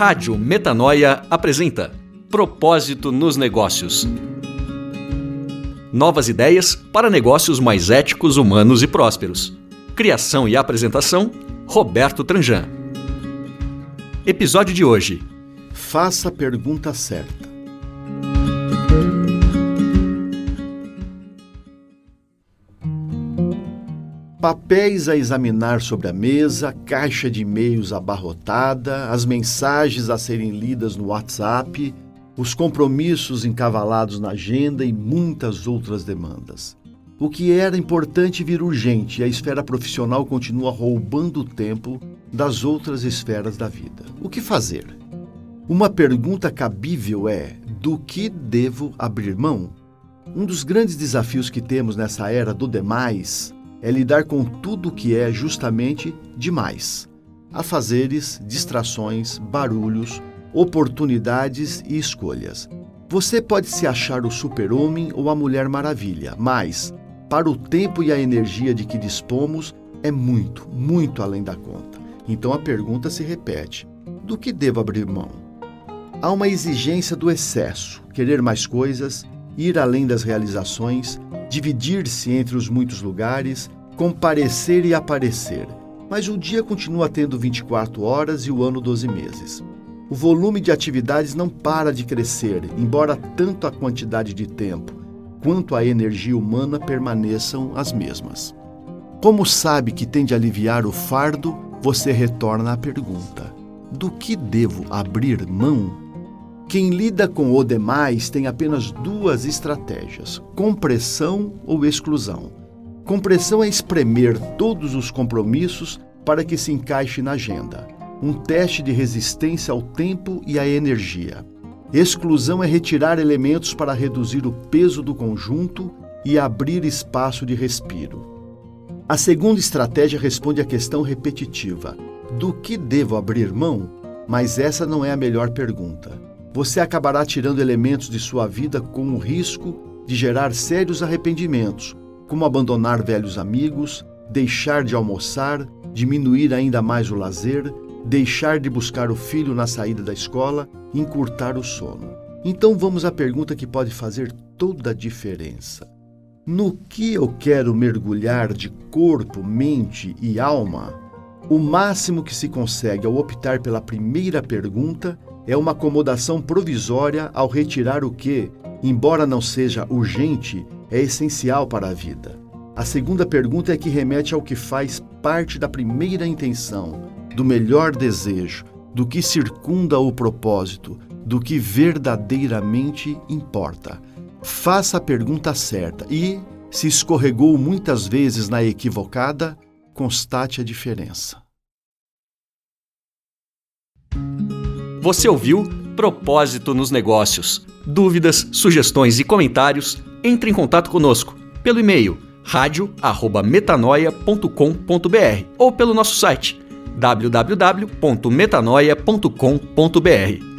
Rádio Metanoia apresenta Propósito nos Negócios. Novas ideias para negócios mais éticos, humanos e prósperos. Criação e apresentação: Roberto Tranjan. Episódio de hoje: Faça a pergunta certa. Papéis a examinar sobre a mesa, caixa de e-mails abarrotada, as mensagens a serem lidas no WhatsApp, os compromissos encavalados na agenda e muitas outras demandas. O que era importante vira urgente e a esfera profissional continua roubando o tempo das outras esferas da vida. O que fazer? Uma pergunta cabível é: do que devo abrir mão? Um dos grandes desafios que temos nessa era do demais é lidar com tudo o que é justamente demais. Afazeres, distrações, barulhos, oportunidades e escolhas. Você pode se achar o super-homem ou a mulher maravilha, mas, para o tempo e a energia de que dispomos, é muito, muito além da conta. Então a pergunta se repete: do que devo abrir mão? Há uma exigência do excesso, querer mais coisas, ir além das realizações, dividir-se entre os muitos lugares, comparecer e aparecer. Mas o dia continua tendo 24 horas e o ano 12 meses. O volume de atividades não para de crescer, embora tanto a quantidade de tempo quanto a energia humana permaneçam as mesmas. Como sabe que tem de aliviar o fardo, você retorna à pergunta: do que devo abrir mão? Quem lida com o demais tem apenas duas estratégias: compressão ou exclusão. Compressão é espremer todos os compromissos para que se encaixe na agenda, um teste de resistência ao tempo e à energia. Exclusão é retirar elementos para reduzir o peso do conjunto e abrir espaço de respiro. A segunda estratégia responde à questão repetitiva: do que devo abrir mão? Mas essa não é a melhor pergunta. Você acabará tirando elementos de sua vida com o risco de gerar sérios arrependimentos, como abandonar velhos amigos, deixar de almoçar, diminuir ainda mais o lazer, deixar de buscar o filho na saída da escola, encurtar o sono. Então vamos à pergunta que pode fazer toda a diferença. No que eu quero mergulhar de corpo, mente e alma? O máximo que se consegue ao optar pela primeira pergunta é uma acomodação provisória ao retirar o que, embora não seja urgente, é essencial para a vida. A segunda pergunta é que remete ao que faz parte da primeira intenção, do melhor desejo, do que circunda o propósito, do que verdadeiramente importa. Faça a pergunta certa e, se escorregou muitas vezes na equivocada, constate a diferença. Você ouviu Propósito nos Negócios. Dúvidas, sugestões e comentários entre em contato conosco pelo e-mail radio@metanoia.com.br ou pelo nosso site www.metanoia.com.br.